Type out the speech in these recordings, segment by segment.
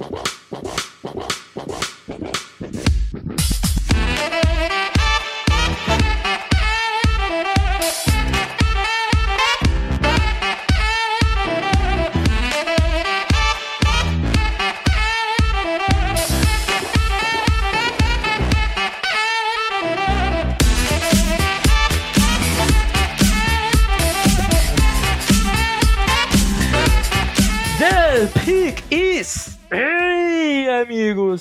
Wow.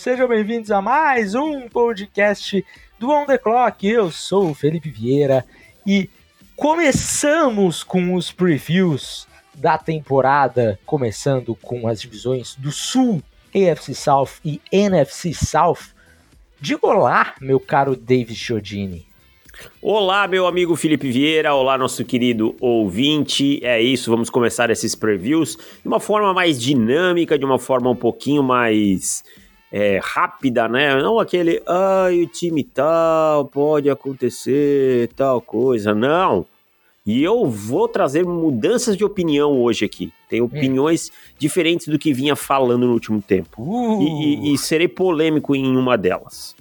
Sejam bem-vindos a mais um podcast do On The Clock. Eu sou o Felipe Vieira e começamos com os previews da temporada, começando com as divisões do Sul, AFC South e NFC South. Diga olá, meu caro David Chiodini. Olá, meu amigo Felipe Vieira, olá, nosso querido ouvinte. É isso, vamos começar esses previews de uma forma mais dinâmica, de uma forma um pouquinho mais é, rápida, né? Não aquele, ai, o time tal, pode acontecer tal coisa. Não. E eu vou trazer mudanças de opinião hoje aqui. Tem opiniões hum. diferentes do que vinha falando no último tempo. Uh. E, e, e, serei polêmico em uma delas.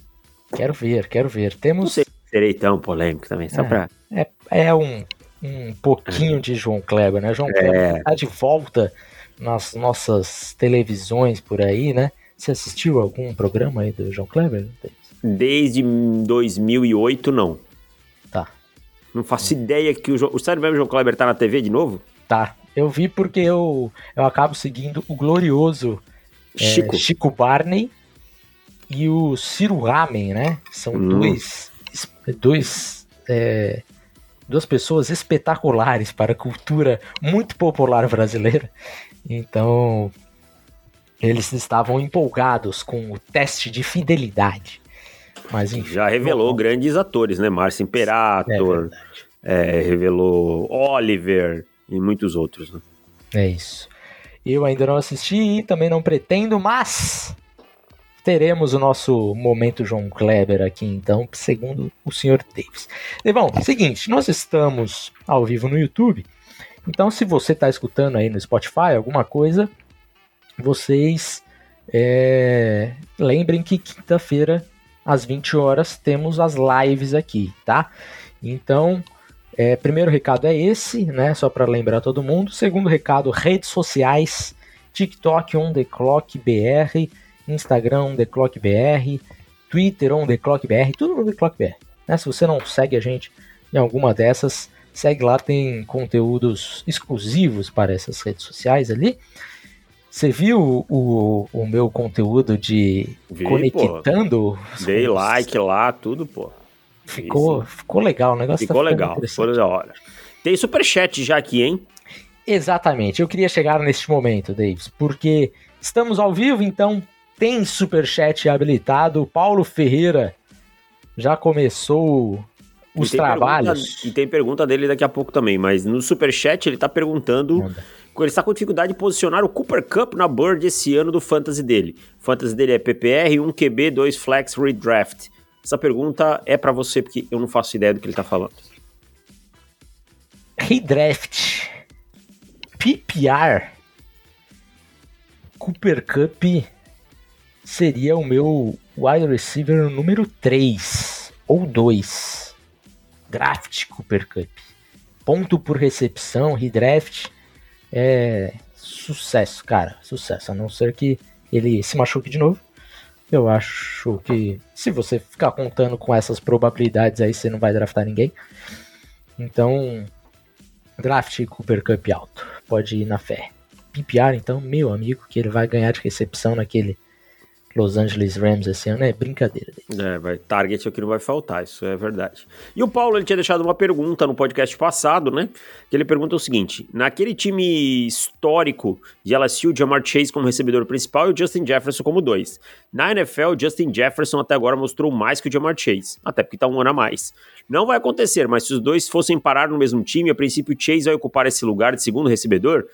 Quero ver, quero ver. Temos. Não sei se serei tão polêmico também, só é, pra. É, é um, um pouquinho de João Kleber, né? João Kleber é. tá de volta nas nossas televisões por aí, né? Você assistiu algum programa aí do João Kleber? Desde 2008, não. Tá. Não faço ideia que o João... O sério mesmo João Kleber tá na TV de novo? Tá. Eu vi porque eu, eu acabo seguindo o glorioso é, Chico. É, Chico Barney e o Ciro Ramen, né? São hum. dois, dois é, duas pessoas espetaculares para a cultura muito popular brasileira. Então, eles estavam empolgados com o teste de fidelidade. Mas enfim, Já revelou grandes atores, né? Márcio Imperator, é é, revelou Oliver e muitos outros, né? É isso. Eu ainda não assisti e também não pretendo, mas teremos o nosso momento João Kleber aqui então, segundo o senhor Davis. Bom, seguinte, nós estamos ao vivo no YouTube, então se você está escutando aí no Spotify alguma coisa, vocês é, lembrem que quinta-feira, às 20 horas, temos as lives aqui, tá? Então, é, primeiro recado é esse, né? Só para lembrar todo mundo. Segundo recado, redes sociais, TikTok on the clock BR, Instagram on the clock BR, Twitter on the clock BR, tudo on the clock BR. Né? Se você não segue a gente em alguma dessas, segue lá, tem conteúdos exclusivos para essas redes sociais ali. Você viu o, o meu conteúdo de Vi, conectando? Pô. Dei like lá, tudo, pô. Ficou, ficou legal, o negócio ficou tá legal, ficou da hora. Tem superchat já aqui, hein? Exatamente, eu queria chegar neste momento, Davis, porque estamos ao vivo, então tem superchat habilitado. Paulo Ferreira já começou os e trabalhos. Pergunta, e tem pergunta dele daqui a pouco também, mas no superchat ele tá perguntando. Ele está com dificuldade de posicionar o Cooper Cup na Bird esse ano do fantasy dele. O fantasy dele é PPR, 1 QB, 2 Flex, Redraft. Essa pergunta é para você, porque eu não faço ideia do que ele está falando. Redraft. PPR. Cooper Cup seria o meu wide receiver número 3 ou 2. Draft Cooper Cup. Ponto por recepção, redraft é sucesso, cara, sucesso. A não ser que ele se machuque de novo. Eu acho que se você ficar contando com essas probabilidades aí, você não vai draftar ninguém. Então, draft Cooper Cup alto. Pode ir na fé. PPR, então, meu amigo, que ele vai ganhar de recepção naquele Los Angeles Rams esse ano é brincadeira. É, vai, target é o que não vai faltar, isso é verdade. E o Paulo, ele tinha deixado uma pergunta no podcast passado, né? Que ele pergunta o seguinte: naquele time histórico de LSU, Jamar Chase como recebedor principal e o Justin Jefferson como dois. Na NFL, Justin Jefferson até agora mostrou mais que o Jamar Chase, até porque tá um ano a mais. Não vai acontecer, mas se os dois fossem parar no mesmo time, a princípio Chase vai ocupar esse lugar de segundo recebedor,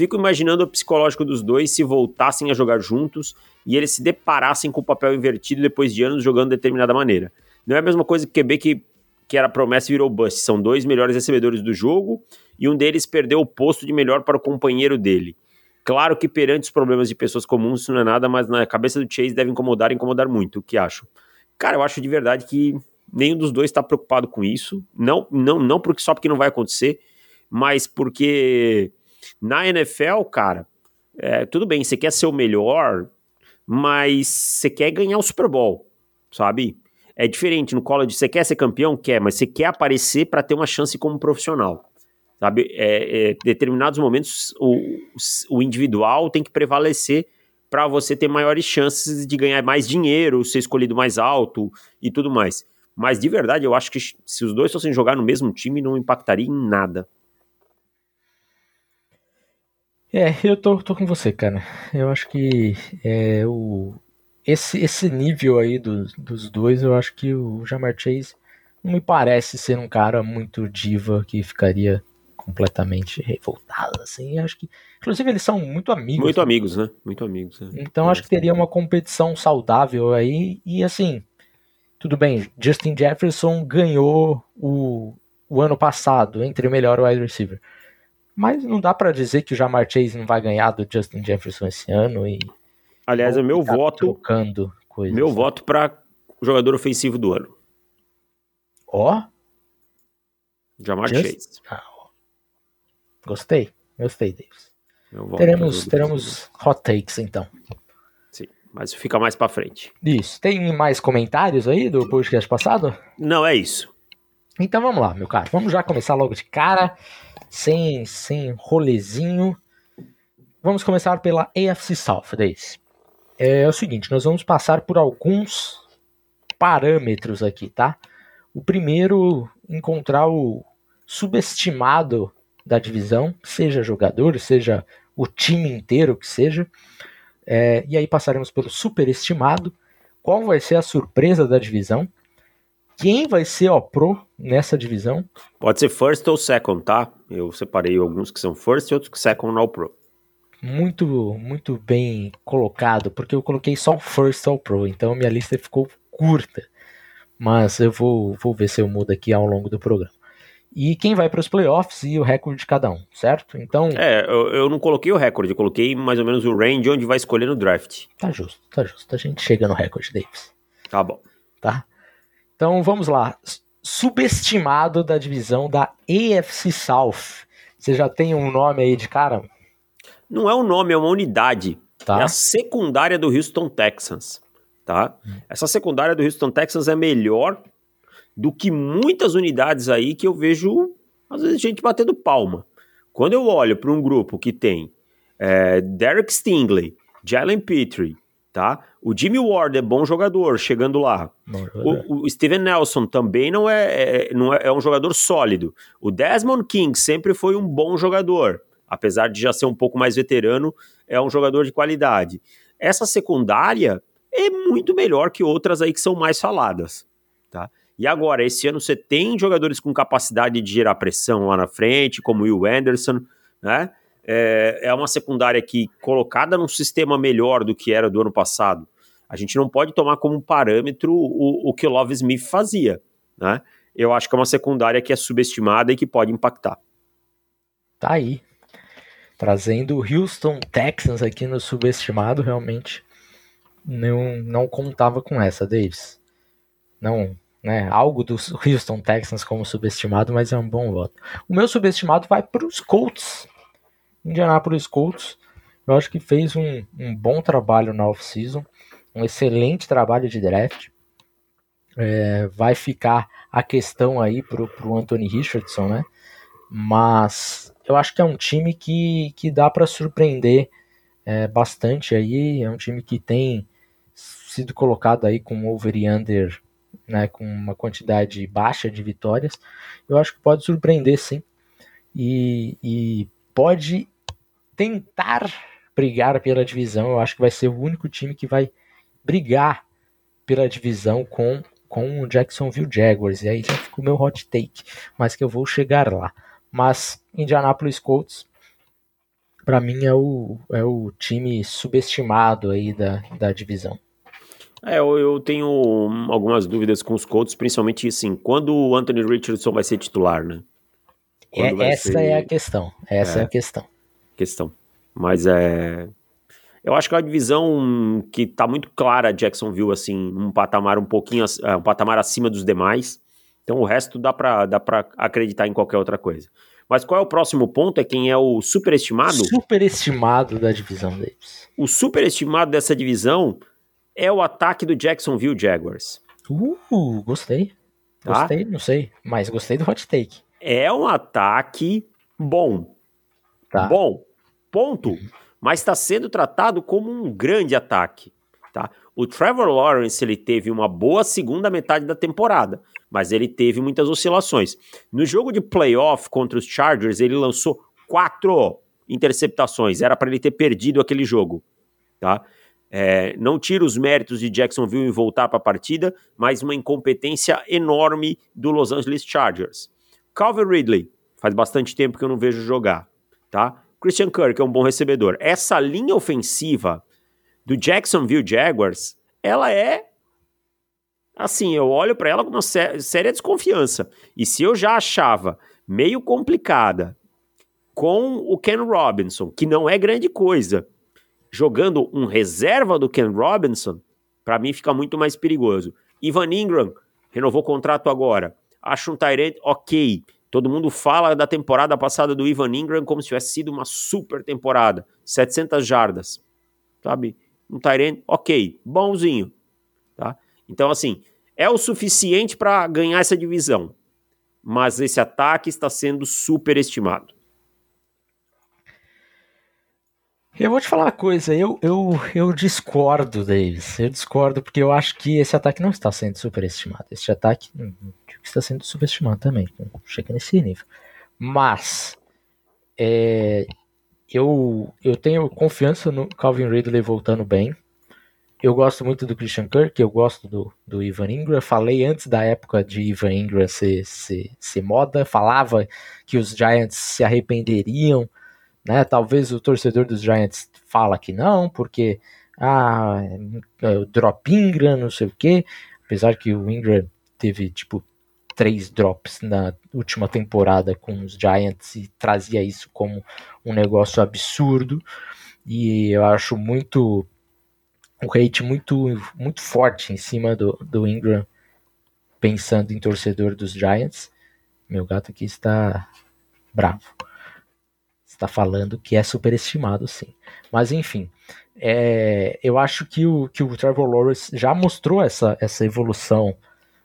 Fico imaginando o psicológico dos dois se voltassem a jogar juntos e eles se deparassem com o papel invertido depois de anos jogando de determinada maneira. Não é a mesma coisa que QB que, que era promessa e virou bust. São dois melhores recebedores do jogo e um deles perdeu o posto de melhor para o companheiro dele. Claro que perante os problemas de pessoas comuns isso não é nada, mas na cabeça do Chase deve incomodar incomodar muito. O que acho? Cara, eu acho de verdade que nenhum dos dois está preocupado com isso. Não, não, não porque só porque não vai acontecer, mas porque na NFL, cara, é, tudo bem, você quer ser o melhor, mas você quer ganhar o Super Bowl, sabe? É diferente no college, você quer ser campeão? Quer, mas você quer aparecer para ter uma chance como profissional. Sabe? É, é, determinados momentos o, o individual tem que prevalecer para você ter maiores chances de ganhar mais dinheiro, ser escolhido mais alto e tudo mais. Mas de verdade, eu acho que se os dois fossem jogar no mesmo time, não impactaria em nada. É, eu tô, tô com você, cara. Eu acho que é, o, esse, esse nível aí dos, dos dois, eu acho que o Jamar Chase não me parece ser um cara muito diva que ficaria completamente revoltado, assim. Acho que, inclusive, eles são muito amigos. Muito né? amigos, né? Muito amigos. Né? Então, é. acho que teria uma competição saudável aí. E, assim, tudo bem, Justin Jefferson ganhou o, o ano passado entre o melhor wide receiver. Mas não dá para dizer que o Jamar Chase não vai ganhar do Justin Jefferson esse ano e Aliás, é meu voto trocando coisas. Meu voto para jogador ofensivo do ano. Ó. Oh? Jamar Just... Chase. Ah, gostei. Gostei, Davis. Teremos, teremos hot takes então. Sim, mas fica mais para frente. Isso. Tem mais comentários aí do podcast passado? Não, é isso. Então vamos lá, meu caro. Vamos já começar logo de cara sem, sem rolezinho. Vamos começar pela AFC South, Days. É, é o seguinte, nós vamos passar por alguns parâmetros aqui, tá? O primeiro, encontrar o subestimado da divisão, seja jogador, seja o time inteiro que seja. É, e aí passaremos pelo superestimado. Qual vai ser a surpresa da divisão? Quem vai ser o pro nessa divisão? Pode ser first ou second, tá? Eu separei alguns que são first e outros que second ao pro. Muito, muito bem colocado, porque eu coloquei só o first ao pro, então minha lista ficou curta. Mas eu vou, vou ver se eu mudo aqui ao longo do programa. E quem vai para os playoffs e o recorde de cada um, certo? Então. É, eu, eu não coloquei o recorde, eu coloquei mais ou menos o range onde vai escolher no draft. Tá justo, tá justo. A gente chega no recorde, Davis. Tá bom. Tá? Então vamos lá. Subestimado da divisão da AFC South. Você já tem um nome aí de cara? Não é um nome, é uma unidade. Tá. É a secundária do Houston Texans. Tá? Hum. Essa secundária do Houston Texans é melhor do que muitas unidades aí que eu vejo, às vezes, gente batendo palma. Quando eu olho para um grupo que tem é, Derek Stingley, Jalen Petrie, tá? O Jimmy Ward é bom jogador, chegando lá. O, o, Steven Nelson também não é, é, não é, é um jogador sólido. O Desmond King sempre foi um bom jogador, apesar de já ser um pouco mais veterano, é um jogador de qualidade. Essa secundária é muito melhor que outras aí que são mais faladas, tá? E agora, esse ano você tem jogadores com capacidade de gerar pressão lá na frente, como o Will Anderson, né? É, é uma secundária que, colocada num sistema melhor do que era do ano passado, a gente não pode tomar como parâmetro o, o que o Love Smith fazia, né? Eu acho que é uma secundária que é subestimada e que pode impactar. Tá aí. Trazendo o Houston Texans aqui no subestimado, realmente não, não contava com essa, Davis. Não, né? Algo do Houston Texans como subestimado, mas é um bom voto. O meu subestimado vai para os Colts Indianapolis Colts, eu acho que fez um, um bom trabalho na off-season, um excelente trabalho de draft. É, vai ficar a questão aí pro, pro Anthony Richardson, né? Mas eu acho que é um time que, que dá para surpreender é, bastante aí. É um time que tem sido colocado aí com over e under, né, com uma quantidade baixa de vitórias. Eu acho que pode surpreender sim. E, e pode tentar brigar pela divisão. Eu acho que vai ser o único time que vai brigar pela divisão com, com o Jacksonville Jaguars. E aí já fica o meu hot take, mas que eu vou chegar lá. Mas Indianapolis Colts, para mim, é o, é o time subestimado aí da, da divisão. É, eu, tenho algumas dúvidas com os Colts, principalmente assim, quando o Anthony Richardson vai ser titular, né? É, essa ser... é a questão. Essa é. é a questão questão. Mas é. Eu acho que é uma divisão que tá muito clara, Jacksonville, assim, um patamar um pouquinho, é, um patamar acima dos demais. Então o resto dá pra, dá pra acreditar em qualquer outra coisa. Mas qual é o próximo ponto? É quem é o superestimado? Superestimado da divisão deles. O superestimado dessa divisão é o ataque do Jacksonville Jaguars. Uh, gostei. Tá? Gostei, não sei, mas gostei do hot take. É um ataque bom. Tá. Bom, ponto. Mas está sendo tratado como um grande ataque. Tá? O Trevor Lawrence ele teve uma boa segunda metade da temporada, mas ele teve muitas oscilações. No jogo de playoff contra os Chargers, ele lançou quatro interceptações. Era para ele ter perdido aquele jogo. Tá? É, não tira os méritos de Jacksonville em voltar para a partida, mas uma incompetência enorme do Los Angeles Chargers. Calvin Ridley, faz bastante tempo que eu não vejo jogar, tá? Christian Kirk é um bom recebedor. Essa linha ofensiva do Jacksonville Jaguars, ela é assim, eu olho para ela com uma sé séria desconfiança. E se eu já achava meio complicada com o Ken Robinson, que não é grande coisa, jogando um reserva do Ken Robinson, para mim fica muito mais perigoso. Ivan Ingram renovou o contrato agora. Acho um Tyrant ok. Todo mundo fala da temporada passada do Ivan Ingram como se tivesse sido uma super temporada. 700 jardas. Sabe? Um Tyrant ok. Bonzinho. Tá? Então, assim, é o suficiente para ganhar essa divisão. Mas esse ataque está sendo superestimado. Eu vou te falar uma coisa, eu, eu, eu discordo, Davis. Eu discordo porque eu acho que esse ataque não está sendo superestimado. Esse ataque hum, está sendo superestimado também. Chega nesse nível. Mas é, eu, eu tenho confiança no Calvin Ridley voltando bem. Eu gosto muito do Christian Kirk, eu gosto do, do Ivan Ingram. Falei antes da época de Ivan Ingram ser, ser, ser moda, falava que os Giants se arrependeriam né? Talvez o torcedor dos Giants fala que não, porque ah, o drop Ingram, não sei o que. Apesar que o Ingram teve tipo três drops na última temporada com os Giants e trazia isso como um negócio absurdo. E eu acho muito um hate muito muito forte em cima do, do Ingram pensando em torcedor dos Giants. Meu gato aqui está bravo está falando que é superestimado, sim. Mas enfim, é, eu acho que o, que o Trevor Lawrence já mostrou essa, essa evolução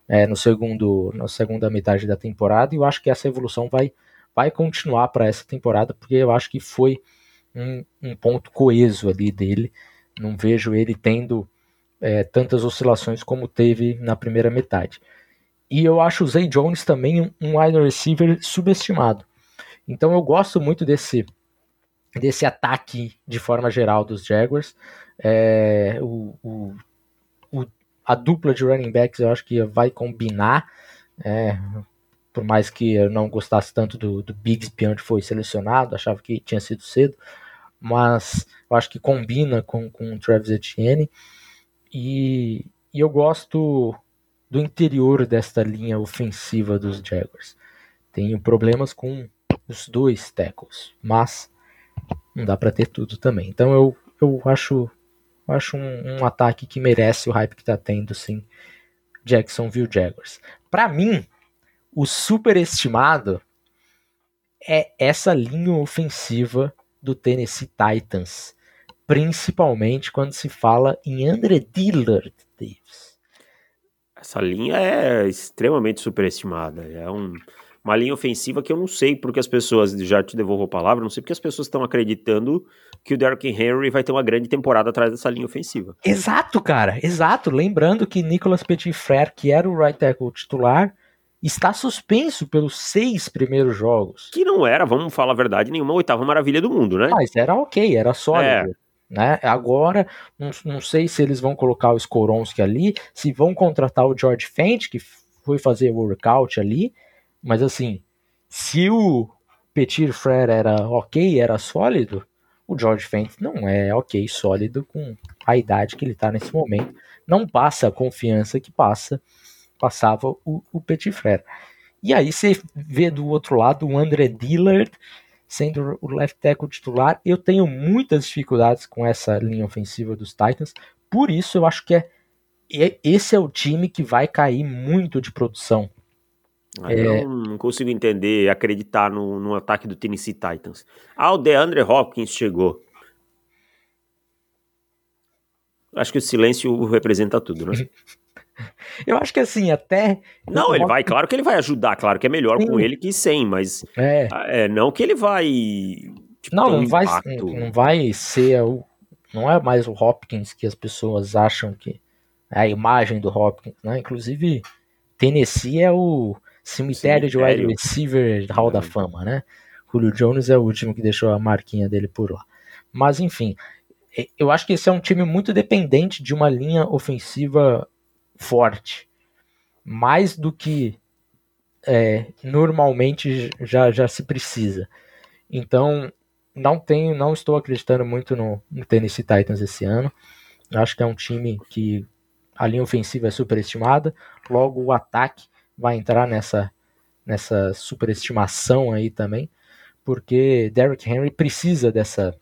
é, no segundo, na segunda metade da temporada e eu acho que essa evolução vai, vai continuar para essa temporada porque eu acho que foi um, um, ponto coeso ali dele. Não vejo ele tendo é, tantas oscilações como teve na primeira metade. E eu acho o Zay Jones também um, wide receiver subestimado. Então eu gosto muito desse, desse ataque de forma geral dos Jaguars. É, o, o, a dupla de running backs eu acho que vai combinar. É, por mais que eu não gostasse tanto do, do Bigsby onde foi selecionado, achava que tinha sido cedo, mas eu acho que combina com, com o Travis Etienne. E, e eu gosto do interior desta linha ofensiva dos Jaguars. Tenho problemas com os dois tackles, mas não dá para ter tudo também. Então eu, eu acho, acho um, um ataque que merece o hype que está tendo, sim, Jacksonville Jaguars. Para mim, o superestimado é essa linha ofensiva do Tennessee Titans, principalmente quando se fala em Andre Dillard, Davis. Essa linha é extremamente superestimada. É um uma linha ofensiva que eu não sei porque as pessoas, já te devolvo a palavra, não sei porque as pessoas estão acreditando que o Derrick Henry vai ter uma grande temporada atrás dessa linha ofensiva. Exato, cara, exato. Lembrando que Nicolas Petitfrère, que era o right tackle titular, está suspenso pelos seis primeiros jogos. Que não era, vamos falar a verdade, nenhuma oitava maravilha do mundo, né? Mas era ok, era sólido. É. Né? Agora, não, não sei se eles vão colocar o Skoronski ali, se vão contratar o George Fent, que foi fazer o workout ali, mas assim, se o Petit Frere era ok, era sólido, o George Fent não é ok, sólido com a idade que ele está nesse momento. Não passa a confiança que passa passava o, o Petit Frere. E aí você vê do outro lado o André Dillard sendo o left tackle titular. Eu tenho muitas dificuldades com essa linha ofensiva dos Titans, por isso eu acho que é esse é o time que vai cair muito de produção. Ah, é... Eu não consigo entender, acreditar no, no ataque do Tennessee Titans. Ah, o DeAndre Hopkins chegou. Acho que o silêncio representa tudo, né? Eu acho que assim, até. Não, ele vai, claro que ele vai ajudar, claro que é melhor Sim. com ele que sem, mas. É. é não que ele vai. Tipo, não, não vai, não vai ser. O, não é mais o Hopkins que as pessoas acham que é a imagem do Hopkins, né? Inclusive, Tennessee é o cemitério, cemitério. de wide receiver Hall da Fama, né? Julio Jones é o último que deixou a marquinha dele por lá. Mas enfim, eu acho que esse é um time muito dependente de uma linha ofensiva forte. Mais do que é, normalmente já, já se precisa. Então, não tenho, não estou acreditando muito no, no Tennessee Titans esse ano. Acho que é um time que a linha ofensiva é superestimada, logo o ataque vai entrar nessa, nessa superestimação aí também, porque Derrick Henry precisa dessa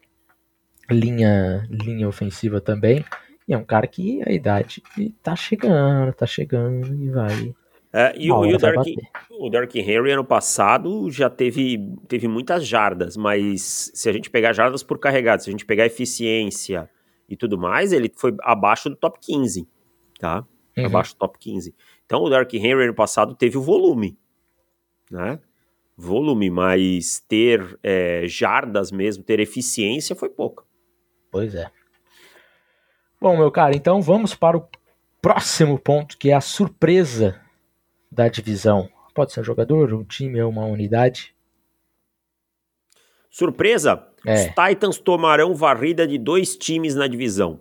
linha, linha ofensiva também. E é um cara que a idade tá chegando, tá chegando e vai. É, e, o, e o, Dark, o Dark Henry ano passado já teve, teve muitas jardas, mas se a gente pegar jardas por carregado, se a gente pegar eficiência e tudo mais, ele foi abaixo do top 15, tá? Uhum. Abaixo do top 15. Então o Dark Henry ano passado teve o volume, né? Volume, mas ter é, jardas mesmo, ter eficiência foi pouco. Pois é. Bom, meu cara, então vamos para o próximo ponto, que é a surpresa da divisão. Pode ser um jogador, um time ou uma unidade. Surpresa? É. Os Titans tomarão varrida de dois times na divisão.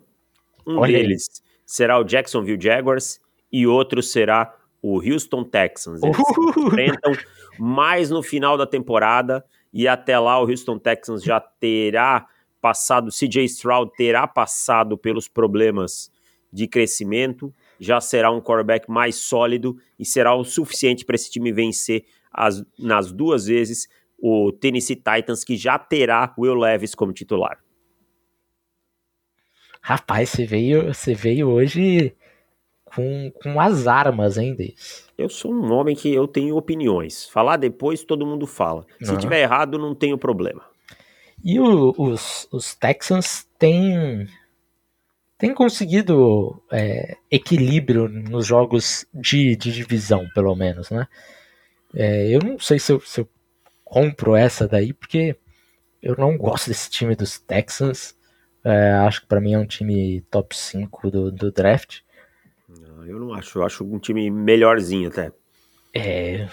Um Olha deles aí. será o Jacksonville Jaguars e outro será o Houston Texans. Eles se enfrentam mais no final da temporada e até lá o Houston Texans já terá passado, CJ Stroud terá passado pelos problemas de crescimento, já será um quarterback mais sólido e será o suficiente para esse time vencer as, nas duas vezes o Tennessee Titans, que já terá Will Levis como titular. Rapaz, você veio, você veio hoje com, com as armas, Deis? Eu sou um homem que eu tenho opiniões. Falar depois, todo mundo fala. Se tiver errado, não tenho problema. E o, os, os Texans têm, têm conseguido é, equilíbrio nos jogos de, de divisão, pelo menos, né? É, eu não sei se eu, se eu compro essa daí, porque eu não gosto desse time dos Texans. É, acho que para mim é um time top 5 do, do draft. Não, eu não acho, eu acho um time melhorzinho até. É,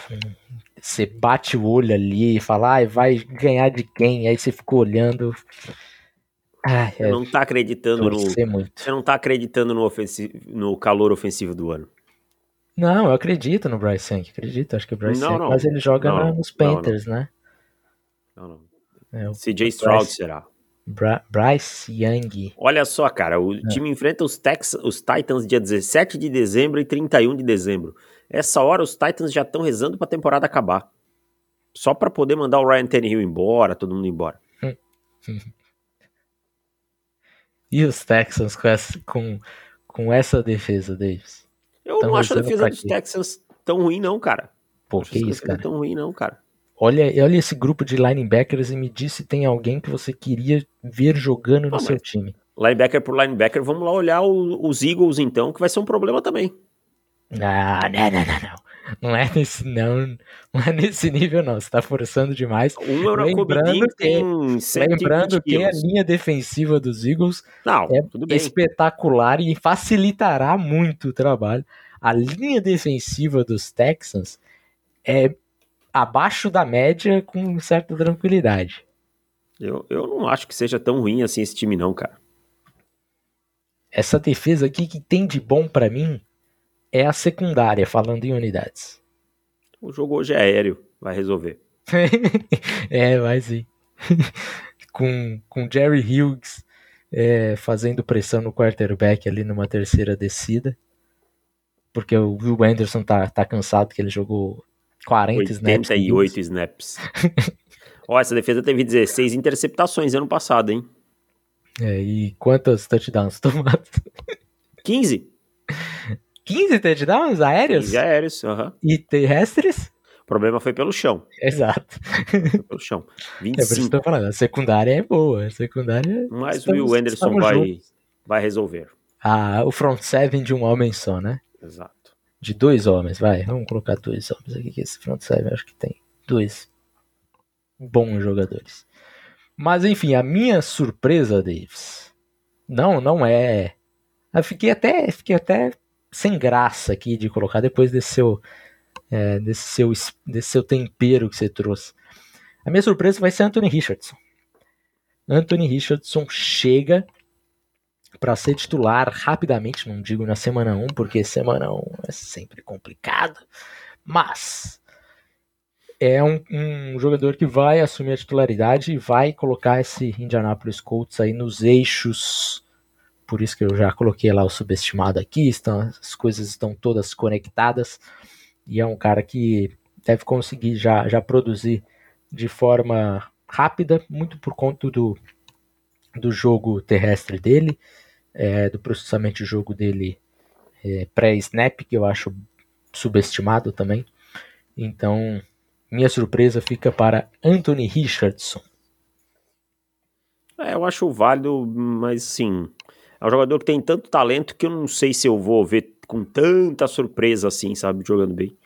você bate o olho ali e fala, ah, vai ganhar de quem? Aí você fica olhando. Ah, é, não tá acreditando no. Você não tá acreditando no, ofensivo, no calor ofensivo do ano. Não, eu acredito no Bryce Young, acredito, acho que o Bryce não, Young, mas ele joga não, nos Panthers, não, né? Não, não. É, CJ Stroud Bryce, será. Bra Bryce Young. Olha só, cara, o é. time enfrenta os, Tex os Titans dia 17 de dezembro e 31 de dezembro. Essa hora os Titans já estão rezando para a temporada acabar. Só para poder mandar o Ryan Tannehill embora, todo mundo embora. e os Texans com essa, com, com essa defesa, Davis? Eu não acho a defesa dos Texans tão ruim, não, cara. Pô, que isso, cara? tão ruim, não, cara. Olha, olha esse grupo de linebackers e me diz se tem alguém que você queria ver jogando no seu time. Linebacker por linebacker, vamos lá olhar o, os Eagles então, que vai ser um problema também. Ah, não, não, não, não. Não é nesse, não, não é nesse nível, não. Você tá forçando demais. Um lembrando que, lembrando que a linha defensiva dos Eagles não, é espetacular e facilitará muito o trabalho. A linha defensiva dos Texans é abaixo da média com certa tranquilidade. Eu, eu não acho que seja tão ruim assim esse time, não, cara. Essa defesa aqui que tem de bom para mim é a secundária, falando em unidades. O jogo hoje é aéreo, vai resolver. é, vai sim. com, com Jerry Hughes é, fazendo pressão no quarterback ali numa terceira descida. Porque o Will Anderson tá, tá cansado que ele jogou 40 snaps. 88 snaps. Ó, essa defesa teve 16 interceptações ano passado, hein? É, e quantos touchdowns tomados? 15. 15 touchdowns aéreos? 15 aéreos, aham. E terrestres? O problema foi pelo chão. Exato. Foi pelo chão. É por isso que eu 25. tô falando, a secundária é boa, a secundária... Mas o estamos- Will Anderson vai, juntos. vai resolver. Ah, o front seven de um homem só, né? Exato. De dois homens, vai, vamos colocar dois homens aqui, que esse front seven acho que tem dois bons jogadores. Mas enfim, a minha surpresa, Davis, não, não é. Eu fiquei até, fiquei até sem graça aqui de colocar depois desse seu, é, desse seu, es- desse seu tempero que você trouxe. A minha surpresa vai ser Anthony Richardson. Anthony Richardson chega para ser titular rapidamente, não digo na semana 1, porque semana 1 é sempre complicado, mas é um, um jogador que vai assumir a titularidade e vai colocar esse Indianapolis Colts aí nos eixos. Por isso que eu já coloquei lá o subestimado aqui, estão, as coisas estão todas conectadas e é um cara que deve conseguir já, já produzir de forma rápida, muito por conta do, do jogo terrestre dele, é, do processamento de jogo dele é, pré-snap, que eu acho subestimado também. Então, minha surpresa fica para Anthony Richardson. É, eu acho válido, mas sim. É um jogador que tem tanto talento que eu não sei se eu vou ver com tanta surpresa assim, sabe, jogando bem.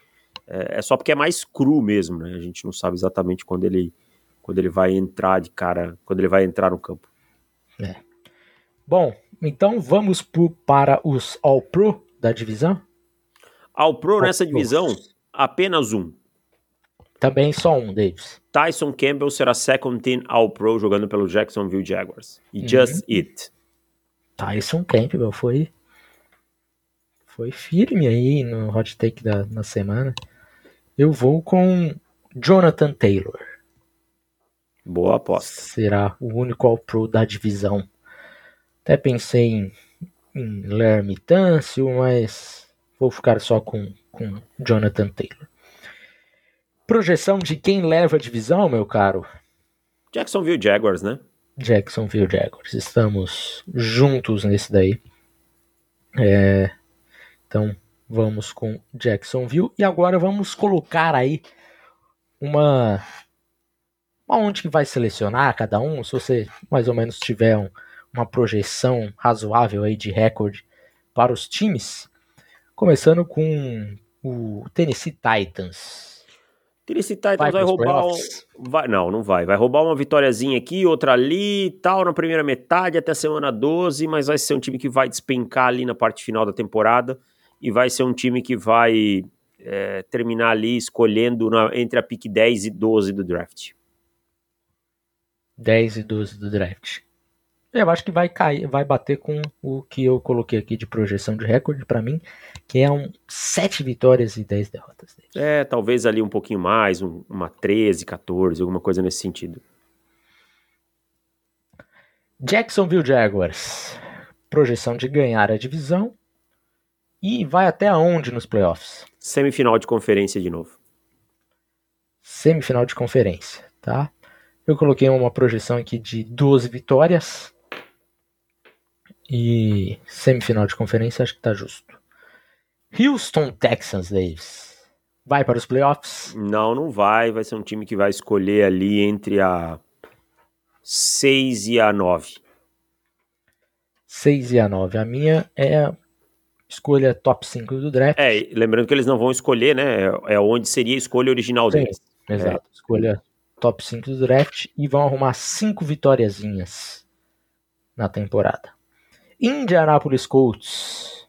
É, é só porque é mais cru mesmo, né? A gente não sabe exatamente quando ele, quando ele vai entrar de cara, quando ele vai entrar no campo. Bom, então vamos pro- para os All-Pro da divisão? Ao Pro nessa All-Pro. divisão, apenas um. Também só um, Davis. Tyson Campbell será second team All Pro jogando pelo Jacksonville Jaguars. E Uhum. just it. Tyson Campbell foi foi firme aí no hot take da na semana. Eu vou com Jonathan Taylor. Boa aposta. Será o único All-Pro da divisão. Até pensei em, em Lerme Tâncio, mas vou ficar só com, com Jonathan Taylor. Projeção de quem leva a divisão, meu caro? Jacksonville Jaguars, né? Jacksonville Jaguars. Estamos juntos nesse daí. É, então vamos com Jacksonville. E agora vamos colocar aí uma. Onde que vai selecionar cada um? Se você mais ou menos tiver um- uma projeção razoável aí de recorde para os times. Começando com o Tennessee Titans. Tennessee Titans Vai vai, roubar um, vai, não, não vai. Vai roubar uma vitóriazinha aqui, outra ali, tal, na primeira metade até a semana 12, mas vai ser um time que vai despencar ali na parte final da temporada e vai ser um time que vai é, terminar ali escolhendo na- entre a pick 10 e 12 do draft. 10 e 12 do draft. Eu acho que vai cair, vai bater com o que eu coloquei aqui de projeção de recorde para mim, que é um 7 vitórias e 10 derrotas. É, talvez ali um pouquinho mais, um- uma 13, 14, alguma coisa nesse sentido. Jacksonville Jaguars. Projeção de ganhar a divisão e vai até aonde nos playoffs? Semifinal de conferência de novo. Semifinal de conferência, tá? Eu coloquei uma projeção aqui de 12 vitórias e semifinal de conferência, acho que tá justo. Houston Texans, Davis. Vai para os playoffs? Não, não vai. Vai ser um time que vai escolher ali entre a 6 e a 9. 6 e a 9. A minha é a escolha top 5 do draft. É, lembrando que eles não vão escolher, né? É onde seria a escolha original Sim. deles. Exato. Escolha top 5 do draft e vão arrumar 5 vitóriazinhas na temporada. Indianapolis Colts.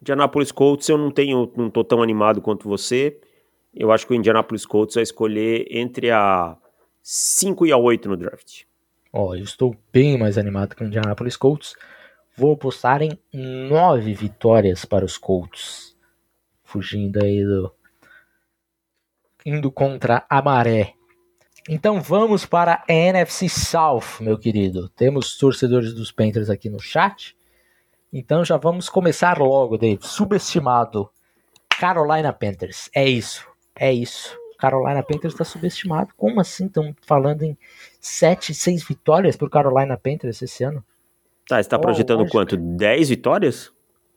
Indianapolis Colts eu não tenho, não tô tão animado quanto você. Eu acho que o Indianapolis Colts vai escolher entre a 5 e a 8 no draft. Ó, eu estou bem mais animado que o Indianapolis Colts. Vou apostar em 9 vitórias para os Colts. Fugindo aí do. Indo contra a maré. Então vamos para a NFC South, meu querido. Temos torcedores dos Panthers aqui no chat. Então já vamos começar logo, Dave. Subestimado. Carolina Panthers. É isso. É isso. Carolina Panthers está subestimado. Como assim? Estão falando em 7, 6 vitórias pro Carolina Panthers esse ano? Tá, você tá Oh, projetando lógico. quanto? 10 vitórias?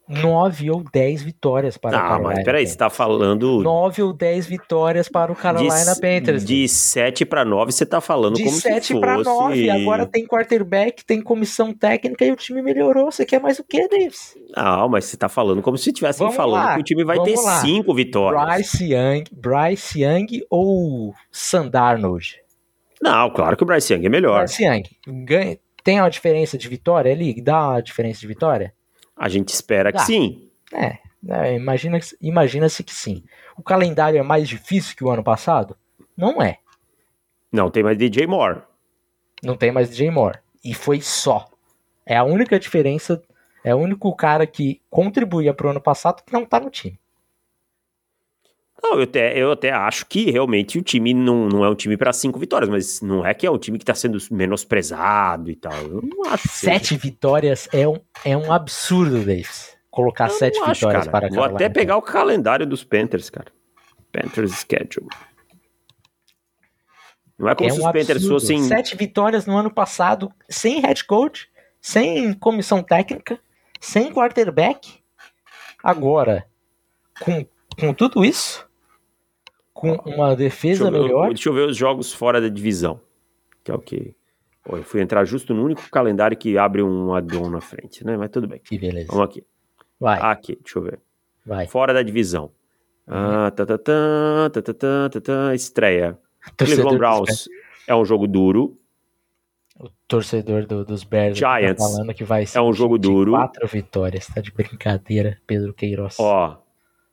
9 ou 10 vitórias para o Ah, Carolina mas peraí, você tá falando 9 ou 10 vitórias para o Carolina de, Panthers. de 7 pra 9, você tá falando De como 7 se fosse... para 9. Agora tem quarterback, tem comissão técnica e o time melhorou. Você quer mais o que, Davis? Não, mas você tá falando como se estivesse falando lá, que o time vai ter vamos lá. 5 vitórias. Bryce Young, Bryce Young ou Sandarnold? Não, claro que o Bryce Young é melhor. Bryce Young. Ganha, tem uma diferença de vitória ali? Dá uma diferença de vitória? A gente espera que Dá. sim. É, é, imagina, imagina-se que sim. O calendário é mais difícil que o ano passado? Não é. Não, tem mais DJ Moore. Não tem mais DJ Moore. E foi só. É a única diferença. É o único cara que contribuía pro ano passado que não tá no time. Não, eu até, eu até acho que realmente o time não, não é um time pra 5 vitórias, mas não é que é um time que tá sendo menosprezado e tal. Eu não acho que seja. Sete vitórias é um, é um absurdo, Davis. Colocar Eu sete acho, vitórias cara. para Vou Carolina. até pegar o calendário dos Panthers, cara. Panthers schedule. Não é como é se um os Panthers fossem. Sete vitórias no ano passado, sem head coach, sem comissão técnica, sem quarterback. Agora, com, com tudo isso, com uma defesa deixa eu, melhor. Deixa eu ver os jogos fora da divisão, que é o que. Eu fui entrar justo no único calendário que abre um addon na frente, né? Mas tudo bem. Que beleza. Vamos aqui. Vai. Aqui, deixa eu ver. Vai. Fora da divisão. Ah, uhum. tá, tá, tá, tá, tá, tá, tá, tá, estreia. Cleveland Browns é um jogo duro. O torcedor do, dos Bears tá Giants tá falando que vai ser é um jogo duro. quatro vitórias. Tá de brincadeira, Pedro Queiroz. Ó,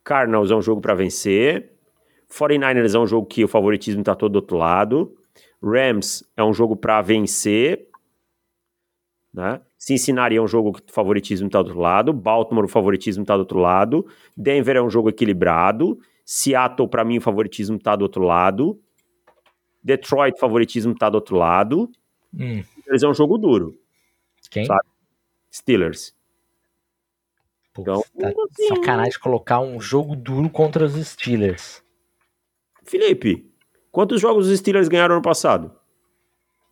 Cardinals é um jogo para vencer. 49ers é um jogo que o favoritismo tá todo do outro lado. Rams é um jogo pra vencer. Né? Cincinnati é um jogo que o favoritismo tá do outro lado. Baltimore, o favoritismo tá do outro lado. Denver é um jogo equilibrado. Seattle, pra mim, o favoritismo tá do outro lado. Detroit, o favoritismo tá do outro lado. Hum, Eles é um jogo duro. quem? Sabe? Steelers. Pô, Então, tá assim, sacanagem colocar um jogo duro contra os Steelers. Felipe, quantos jogos os Steelers ganharam ano passado?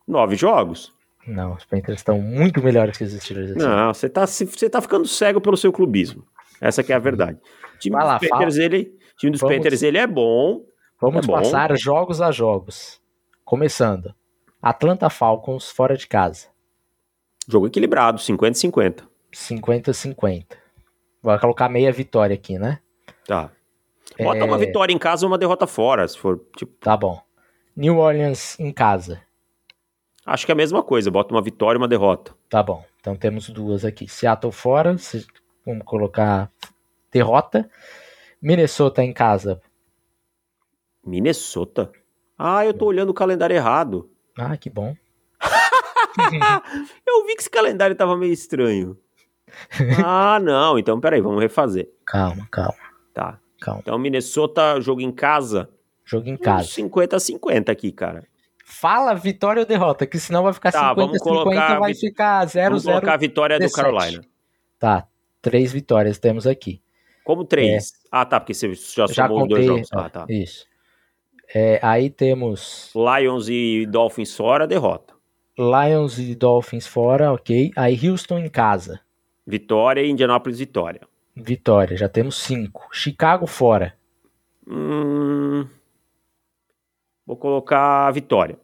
Nove jogos? Não, os Panthers estão muito melhores que os Steelers. ano. Não, você tá, você tá ficando cego pelo seu clubismo. Essa que é a verdade. O time Vai dos lá, Panthers, ele, time dos Vamos- Panthers, ele é bom. Vamos é bom. passar jogos a jogos. Começando. Atlanta Falcons fora de casa. Jogo equilibrado, 50 50. 50-50. Vai colocar meia vitória aqui, né? Tá. Bota É. uma vitória em casa ou uma derrota fora, se for, tipo, Tá bom. New Orleans em casa. acho que é a mesma coisa, bota uma vitória e uma derrota. Tá bom. Então temos duas aqui. Seattle fora. se- Vamos colocar derrota. Minnesota em casa. Minnesota? Ah, eu tô olhando o calendário errado. Ah, que bom. Eu vi que esse calendário tava meio estranho. Ah, não, então peraí, vamos refazer. Calma, calma, Tá. Calma. Então, Minnesota, jogo em casa. Jogo em casa. 50 a 50 aqui, cara. Fala vitória ou derrota, que senão vai ficar Tá, 50 vamos colocar 50 vai vi- ficar 0 Vamos 0. colocar a vitória do 17. Carolina. Tá, três vitórias temos aqui. Como três. Ah, tá, porque você já, Já somou os dois contei. jogos. Ah, é, tá. Isso. É, aí temos Lions e Dolphins fora, derrota. Lions e Dolphins fora, ok. Aí Houston em casa. Vitória e Indianapolis vitória. Vitória, já temos cinco. Chicago fora. Hum, vou colocar vitória.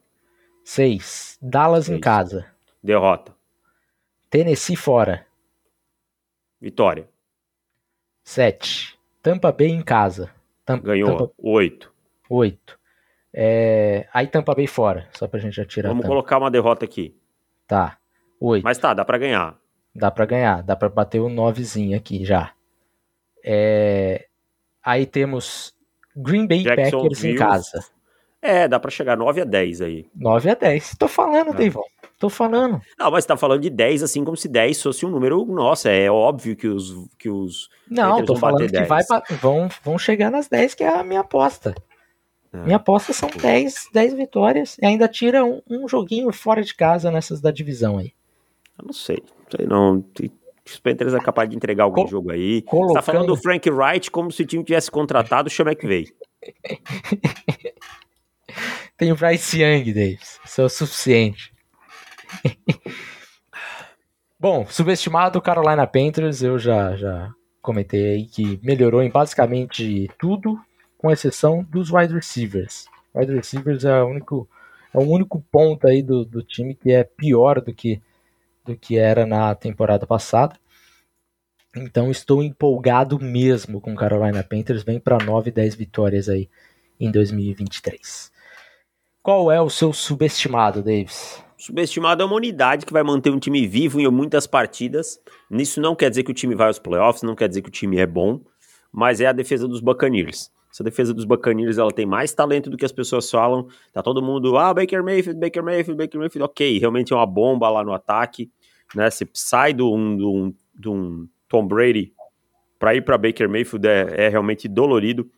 Seis. Dallas em Seis. casa. Derrota. Tennessee fora. Vitória. Sete. Tampa Bay em casa. Ganhou. Tampa, Oito. oito. É, aí Tampa Bay fora, só pra gente já tirar. Vamos colocar uma derrota aqui. Tá. Oito. Mas tá, dá pra ganhar. Dá pra ganhar, dá pra bater o novezinho aqui já. É, Aí temos Green Bay Packers em casa. É, dá pra chegar 9 a 10 aí. 9 a 10. Tô falando, Ah. Deivão. Tô falando. Não, mas você tá falando de 10 assim como se 10 fosse um número. Nossa, é óbvio que os. Que os Não, tô falando que 10. vai vão, vão chegar nas 10, que é a minha aposta. Ah. Minha aposta são 10, 10 vitórias e ainda tira um, um joguinho fora de casa nessas da divisão aí. eu não sei. Não sei não. Os Panthers é capaz de entregar algum Co- jogo aí. Você colocando- tá falando do Frank Wright como se o time tivesse contratado o Sean McVay. Tem o Bryce Young, Davis. Isso é o suficiente. Bom, subestimado Carolina Panthers, eu já, já comentei aí que melhorou em basicamente tudo, com exceção dos wide receivers. Wide receivers é o único, é o único ponto aí do, do time que é pior do que, do que era na temporada passada. Então estou empolgado mesmo com Carolina Panthers, vem para 9, 10 vitórias aí em 2023. Qual é o seu subestimado, Davis? Subestimado é uma unidade que vai manter um time vivo em muitas partidas. Nisso não quer dizer que o time vai aos playoffs, não quer dizer que o time é bom, mas é a defesa dos Buccaneers. Essa defesa dos Buccaneers, ela tem mais talento do que as pessoas falam. Tá todo mundo, ah, Baker Mayfield, Baker Mayfield, Baker Mayfield. Ok, realmente é uma bomba lá no ataque, né? Você sai de um, de um, um Tom Brady para ir para Baker Mayfield é, é realmente dolorido.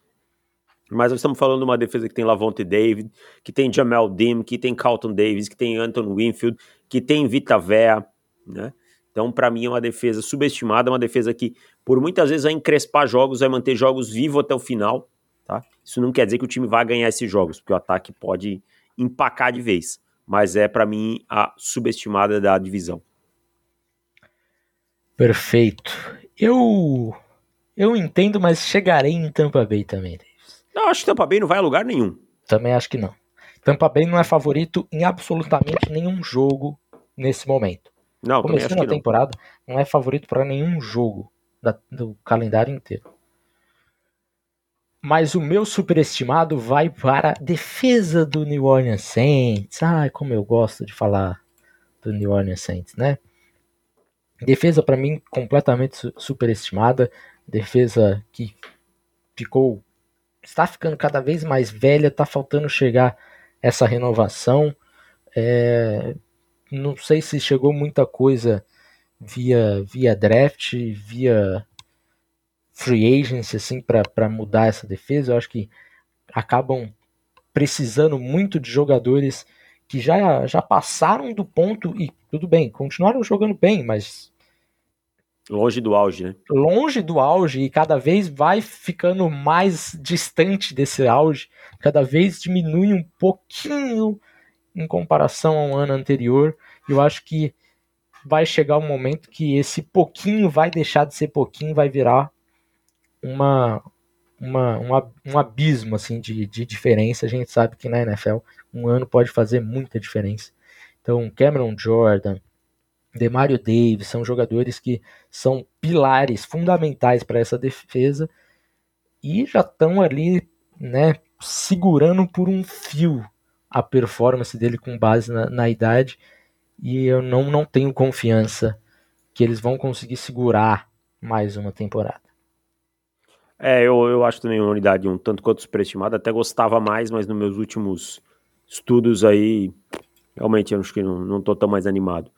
Mas nós estamos falando de uma defesa que tem Lavonte David, que tem Jamel Dim, que tem Carlton Davis, que tem Anton Winfield, que tem Vita Vea, né? Então, para mim, é uma defesa subestimada, uma defesa que, por muitas vezes, vai encrespar jogos, vai manter jogos vivos até o final, tá? Isso não quer dizer que o time vai ganhar esses jogos, porque o ataque pode empacar de vez. Mas é, para mim, a subestimada da divisão. Perfeito. Eu eu entendo, mas chegarei em Tampa Bay também. Não, acho que Tampa Bay não vai a lugar nenhum. Também acho que não. Tampa Bay não é favorito em absolutamente nenhum jogo nesse momento. Não, Começando a temporada, não. não é favorito para nenhum jogo da, do calendário inteiro. Mas o meu superestimado vai para a defesa do New Orleans Saints. Ai, como eu gosto de falar do New Orleans Saints, né? Defesa para mim completamente superestimada, defesa que ficou está ficando cada vez mais velha, está faltando chegar essa renovação. É, não sei se chegou muita coisa via, via draft, via free agency, assim, para mudar essa defesa. Eu acho que acabam precisando muito de jogadores que já, já passaram do ponto e tudo bem, continuaram jogando bem, mas Longe do auge, né? Longe do auge e cada vez vai ficando mais distante desse auge, cada vez diminui um pouquinho em comparação ao ano anterior. Eu acho que vai chegar um momento que esse pouquinho vai deixar de ser pouquinho, vai virar uma, uma, uma um abismo assim de, de diferença. A gente sabe que na NFL um ano pode fazer muita diferença. Então, Cameron Jordan, Demario Davis, são jogadores que são pilares fundamentais para essa defesa e já estão ali, né, segurando por um fio a performance dele com base na, na, idade e eu não, não tenho confiança que eles vão conseguir segurar mais uma temporada. É, eu, eu acho também uma unidade um tanto quanto superestimada, até gostava mais, mas nos meus últimos estudos aí, realmente acho que não, não tô tão mais animado.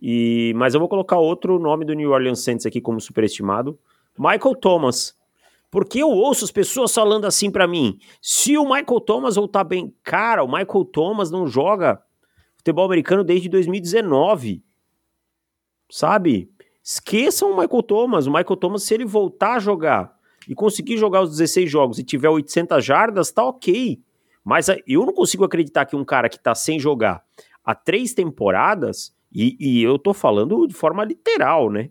E, mas eu vou colocar outro nome do New Orleans Saints aqui como superestimado, Michael Thomas. Porque eu ouço as pessoas falando assim para mim: se o Michael Thomas voltar bem, cara, o Michael Thomas não joga futebol americano desde 2019. Sabe? Esqueçam o Michael Thomas. O Michael Thomas, se ele voltar a jogar e conseguir jogar os 16 jogos e tiver 800 jardas, tá ok. Mas eu não consigo acreditar que um cara que tá sem jogar há três temporadas e, e eu tô falando de forma literal, né?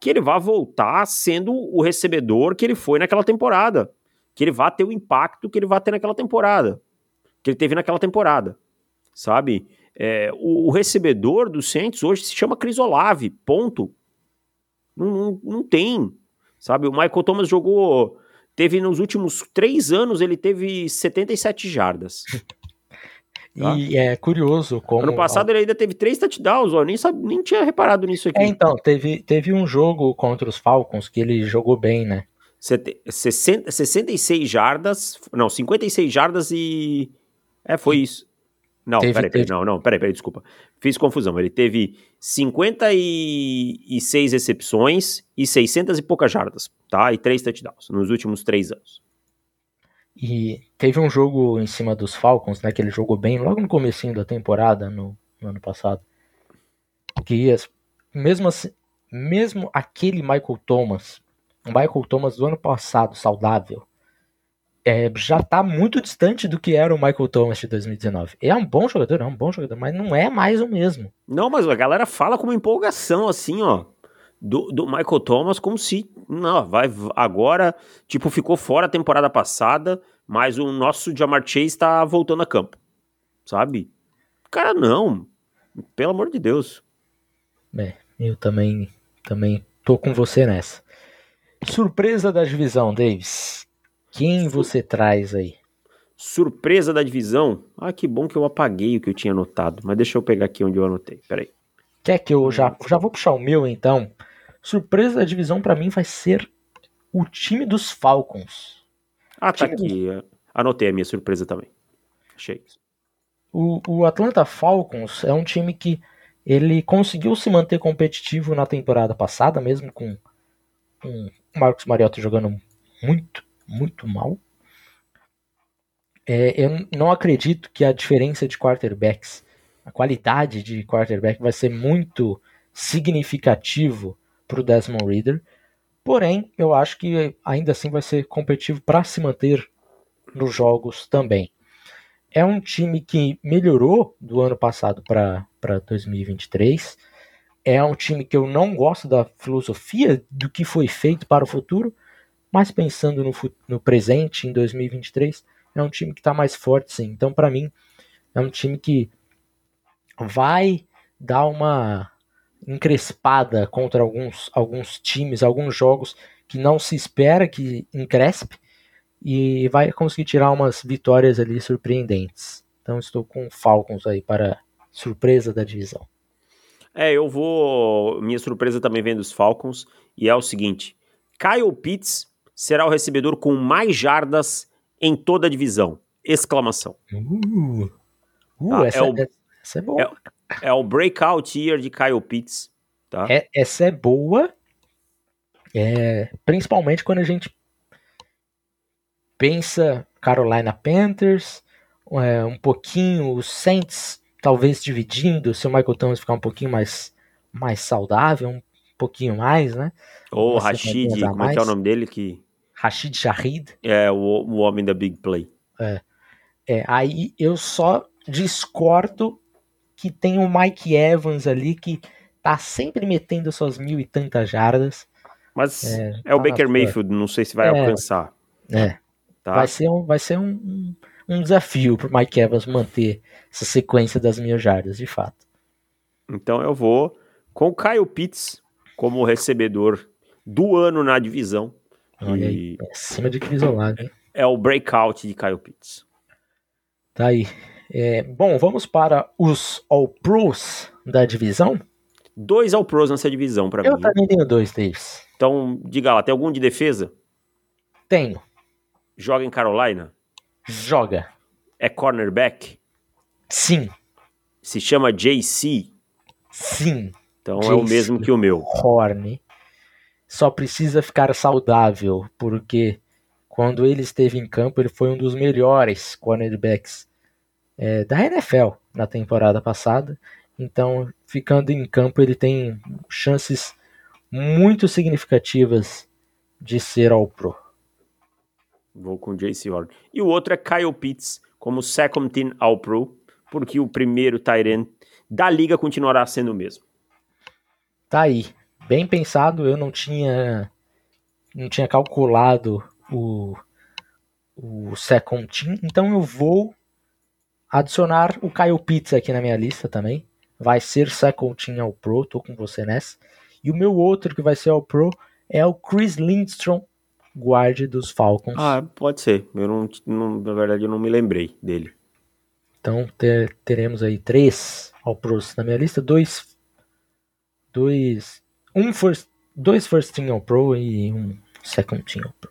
Que ele vá voltar sendo o recebedor que ele foi naquela temporada. Que ele vá ter o impacto que ele vai ter naquela temporada. Que ele teve naquela temporada. Sabe? É, o, o, recebedor do Saints hoje se chama Crisolave, ponto. Não, não, não, tem. Sabe? O Michael Thomas jogou. Teve nos últimos três anos, ele teve 77 jardas. Tá? E é curioso como. Ano passado ele ainda teve três touchdowns, ó, nem, sabe, nem tinha reparado nisso aqui. É, então, teve, teve um jogo contra os Falcons que ele jogou bem, né? 60, 66 jardas. Não, 56 jardas e. É, foi isso. Não, teve, peraí, peraí, teve... não, não, peraí, peraí, desculpa. Fiz confusão. Ele teve 56 recepções e 600 e poucas jardas, tá? E três touchdowns nos últimos três anos. E teve um jogo em cima dos Falcons, né, que ele jogou bem logo no comecinho da temporada, no, no ano passado. Que mesmo assim, mesmo aquele Michael Thomas, o Michael Thomas do ano passado, saudável, é, já tá muito distante do que era o Michael Thomas de 2019. É um bom jogador, é um bom jogador, mas não é mais o mesmo. Não, mas a galera fala com uma empolgação, assim, ó, do, do Michael Thomas, como se, não, vai agora, tipo, ficou fora a temporada passada, mas o nosso Jamar Chase tá voltando a campo, sabe? Cara, não, pelo amor de Deus. É, eu também, também tô com você nessa. Surpresa da divisão, Davis. Quem você traz aí? Surpresa da divisão? Ah, que bom que eu apaguei o que eu tinha anotado. Mas deixa eu pegar aqui onde eu anotei. Peraí. Quer que eu já, já vou puxar o meu então? Surpresa da divisão para mim vai ser o time dos Falcons. Ah, tá aqui. Anotei a minha surpresa também. Achei. O, o Atlanta Falcons é um time que ele conseguiu se manter competitivo na temporada passada, mesmo com, com o Marcos Mariota jogando muito, muito mal. É, eu não acredito que a diferença de quarterbacks, a qualidade de quarterback vai ser muito significativo para o Desmond Reader. Porém, eu acho que ainda assim vai ser competitivo para se manter nos jogos também. É um time que melhorou do ano passado para 2023. É um time que eu não gosto da filosofia do que foi feito para o futuro, mas pensando no, no presente, em 2023, é um time que está mais forte, sim. Então, para mim, é um time que vai dar uma encrespada contra alguns, alguns times, alguns jogos que não se espera que encrespe e vai conseguir tirar umas vitórias ali surpreendentes. Então estou com Falcons aí para surpresa da divisão. É, eu vou. Minha surpresa também vem dos Falcons e é o seguinte: Kyle Pitts será o recebedor com mais jardas em toda a divisão. Exclamação. Uh, uh tá? essa, é o, essa é boa. É, é, o breakout year de Kyle Pitts. Tá? É, essa é boa. É, principalmente quando a gente pensa Carolina Panthers, é, um pouquinho os Saints, talvez dividindo, se o Michael Thomas ficar um pouquinho mais, mais saudável, um pouquinho mais, né? Ou Rashid, como é que é o nome dele? Que... Rashid Shahid. É, o, o homem da Big Play. É. é. Aí eu só discordo que tem o Mike Evans ali que tá sempre metendo suas mil e tantas jardas. Mas é, é o tá Baker Mayfield, não sei se vai é, alcançar. É. Tá? Vai ser um, vai ser um, um desafio pro Mike Evans manter essa sequência das mil jardas, de fato. Então eu vou com o Kyle Pitts como recebedor do ano na divisão. Olha aí, é acima de Chris Olave. É o breakout de Kyle Pitts. Tá aí. É, bom, vamos para os All-Pros da divisão. Dois All-Pros nessa divisão para mim. Eu também tenho dois deles. Então, diga lá, tem algum de defesa? Tenho. Joga em Carolina? Joga. É cornerback? Sim. Se chama JC? Sim. Então JC. é o mesmo que o meu. Horn só precisa ficar saudável, porque quando ele esteve em campo, ele foi um dos melhores cornerbacks é, da NFL na temporada passada. Então, ficando em campo, ele tem chances muito significativas de ser ao pro. Vou com JC Horn. E o outro é Kyle Pitts como second team All Pro, porque o primeiro Tyrant da liga continuará sendo o mesmo. Tá aí bem pensado. Eu não tinha não tinha calculado o o second team, então eu vou adicionar o Kyle Pitts aqui na minha lista também. Vai ser second team ao pro, tô com você nessa. E o meu outro que vai ser ao pro é o Chris Lindstrom, guarde dos Falcons. Ah, pode ser. Eu não, não na verdade eu não me lembrei dele. Então ter, teremos aí três ao pros na minha lista, dois dois um first, dois First Team All Pro e um Second Team All Pro.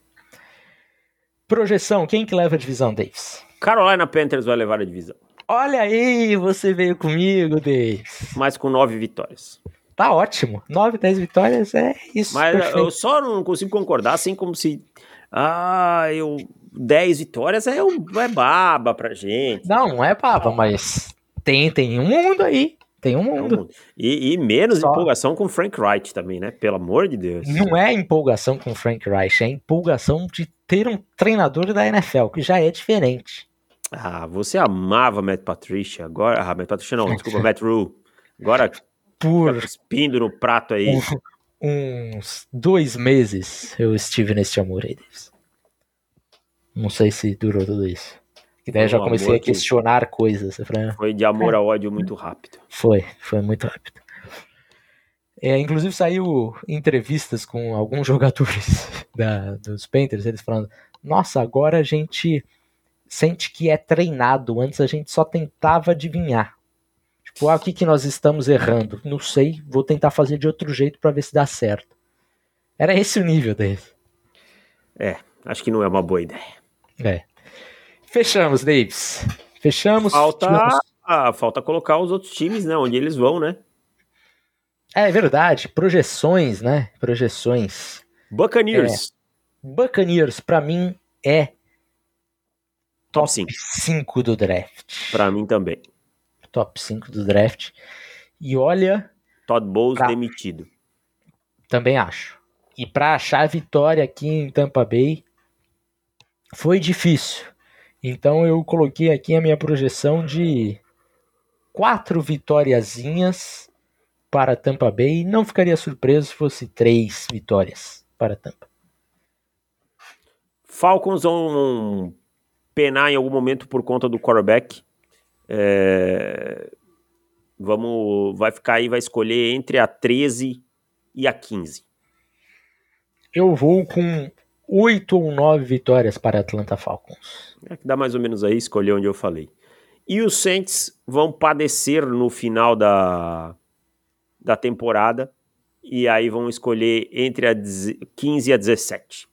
Projeção, quem que leva a divisão, Davis? Carolina Panthers vai levar a divisão. Olha aí, você veio comigo, Davis. Mas com nove vitórias. Tá ótimo. Nove, dez vitórias é isso. Mas perfeito. eu só não consigo concordar, assim como se. Ah, eu. dez vitórias é, um, é baba pra gente. Não, não é baba, mas tem, tem um mundo aí. Tem um mundo. E, e, menos Só... empolgação com Frank Wright também, né? Pelo amor de Deus. Não é empolgação com Frank Wright, é empolgação de ter um treinador da NFL, que já é diferente. Ah, você amava Matt Patricia, agora. Ah, Matt Patricia não, desculpa, Matt Rule. Agora, Por tá cuspindo no prato aí. uns dois meses eu estive neste amor aí, Davis. Não sei se durou tudo isso. E daí eu já comecei a que- questionar coisas. Eu falei, ah, Foi de amor a ódio muito rápido. Foi, foi muito rápido. É, inclusive saiu entrevistas com alguns jogadores da, dos Panthers, eles falando, nossa, agora a gente sente que é treinado, antes a gente só tentava adivinhar. Tipo, ah, o que, que nós estamos errando? Não sei, vou tentar fazer de outro jeito para ver se dá certo. Era esse o nível deles. Acho que não é uma boa ideia. É. Fechamos, Davis. Fechamos. Falta, Tivemos- ah, falta colocar os outros times, né? Onde eles vão, né? É verdade, projeções, né? Projeções. Buccaneers. Buccaneers, pra mim, é Top 5. 5 do draft. Pra mim também. Top 5 do draft. E olha, Todd Bowles Pra- demitido. também acho. E pra achar a vitória aqui em Tampa Bay foi difícil. Então eu coloquei aqui a minha projeção de quatro vitóriazinhas para Tampa Bay. Não ficaria surpreso se fosse três vitórias para Tampa. Falcons vão penar em algum momento por conta do quarterback. É, Vamos, vai ficar aí, vai escolher entre a 13 e a 15. Eu vou com oito ou nove vitórias para Atlanta Falcons. É que dá mais ou menos aí, escolher onde eu falei. E os Saints vão padecer no final da, da temporada. E aí vão escolher entre a 15 e a 17.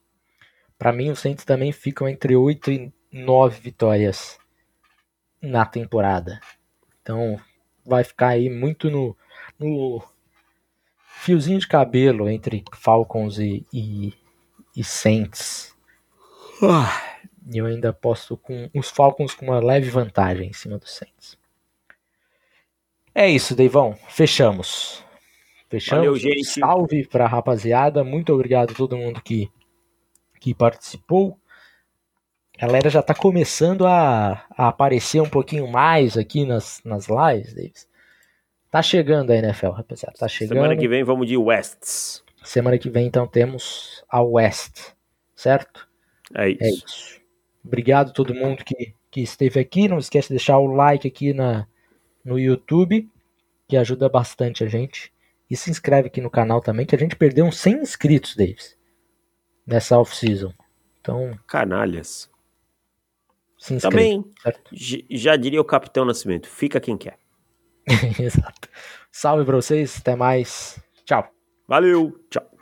Para mim, os Saints também ficam entre oito e nove vitórias na temporada. Então, vai ficar aí muito no, no fiozinho de cabelo entre Falcons e, e, e Saints. E eu ainda posto com os Falcons com uma leve vantagem em cima dos Saints. É isso, Deivão. Fechamos. Fechamos. Valeu, gente. Salve pra rapaziada. Muito obrigado a todo mundo que, que participou. A galera já tá começando a, a aparecer um pouquinho mais aqui nas, nas lives, Davis. Tá chegando a NFL, rapaziada. Tá chegando. Semana que vem vamos de Wests. Semana que vem, então, temos a West, certo? É isso. É isso. Obrigado a todo mundo que, que esteve aqui. Não esquece de deixar o like aqui na, no YouTube, que ajuda bastante a gente. E se inscreve aqui no canal também, que a gente perdeu uns 100 inscritos, Davis, nessa off-season. Então, Canalhas. se inscreve. Também, certo? já diria o Capitão Nascimento, fica quem quer. Exato. Salve pra vocês, até mais. Tchau. Valeu, tchau.